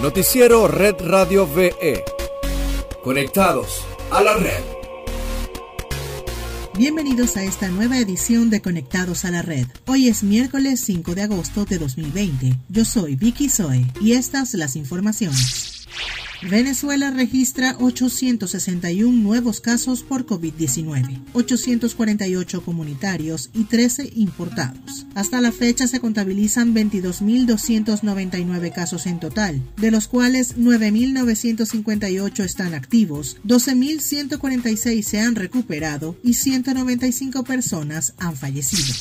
Noticiero Red Radio VE. Conectados a la red. Bienvenidos a esta nueva edición de Conectados a la Red. Hoy es miércoles 5 de agosto de 2020. Yo soy Vicky Zoe y estas las informaciones. Venezuela registra 861 nuevos casos por COVID-19, 848 comunitarios y 13 importados. Hasta la fecha se contabilizan 22.299 casos en total, de los cuales 9.958 están activos, 12.146 se han recuperado y 195 personas han fallecido.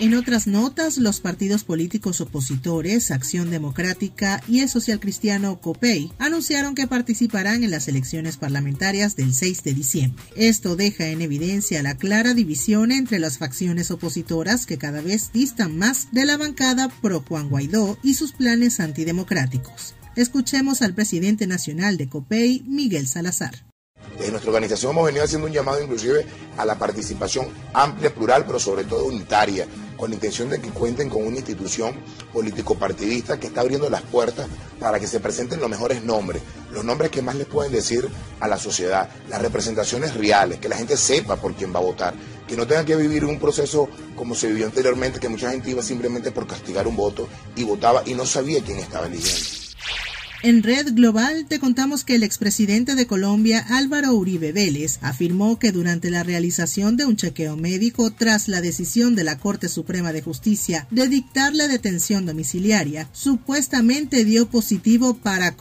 En otras notas, los partidos políticos opositores, Acción Democrática y el Social Cristiano COPEI, anunciaron que participarán en las elecciones parlamentarias del 6 de diciembre. Esto deja en evidencia la clara división entre las facciones opositoras que cada vez distan más de la bancada pro Juan Guaidó y sus planes antidemocráticos. Escuchemos al presidente nacional de COPEI, Miguel Salazar. Desde nuestra organización hemos venido haciendo un llamado inclusive a la participación amplia, plural, pero sobre todo unitaria, con la intención de que cuenten con una institución político-partidista que está abriendo las puertas para que se presenten los mejores nombres, los nombres que más les pueden decir a la sociedad, las representaciones reales, que la gente sepa por quién va a votar, que no tenga que vivir un proceso como se vivió anteriormente, que mucha gente iba simplemente por castigar un voto y votaba y no sabía quién estaba eligiendo. En Red Global te contamos que el expresidente de Colombia, Álvaro Uribe Vélez, afirmó que durante la realización de un chequeo médico tras la decisión de la Corte Suprema de Justicia de dictar la detención domiciliaria, supuestamente dio positivo para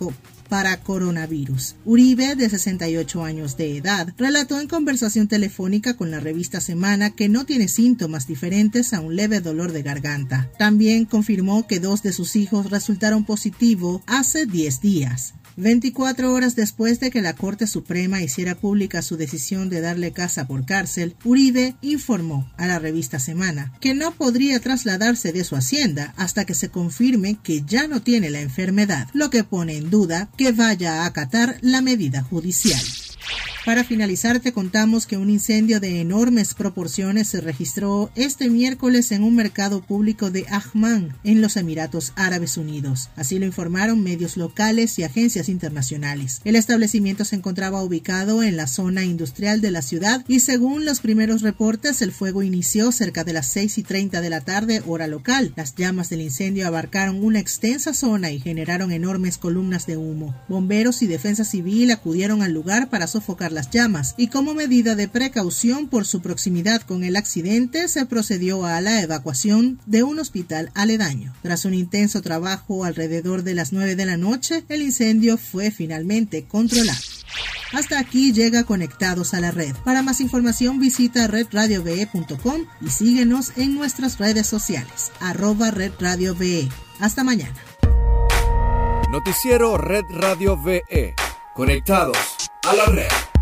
para coronavirus. Uribe, de 68 años de edad, relató en conversación telefónica con la revista Semana que no tiene síntomas diferentes a un leve dolor de garganta. También confirmó que dos de sus hijos resultaron positivos hace 10 días. 24 horas después de que la Corte Suprema hiciera pública su decisión de darle casa por cárcel, Uribe informó a la revista Semana que no podría trasladarse de su hacienda hasta que se confirme que ya no tiene la enfermedad, lo que pone en duda que vaya a acatar la medida judicial. Para finalizar, te contamos que un incendio de enormes proporciones se registró este miércoles en un mercado público de Ahman, en los Emiratos Árabes Unidos. Así lo informaron medios locales y agencias internacionales. El establecimiento se encontraba ubicado en la zona industrial de la ciudad y según los primeros reportes, el fuego inició cerca de las 6 y 30 de la tarde, hora local. Las llamas del incendio abarcaron una extensa zona y generaron enormes columnas de humo. Bomberos y defensa civil acudieron al lugar para sofocar las llamas y como medida de precaución por su proximidad con el accidente se procedió a la evacuación de un hospital aledaño. Tras un intenso trabajo alrededor de las 9 de la noche, el incendio fue finalmente controlado. Hasta aquí llega Conectados a la Red. Para más información visita redradiove.com y síguenos en nuestras redes sociales, arroba redradiove. Hasta mañana. Noticiero Red Radio VE. Conectados a la red.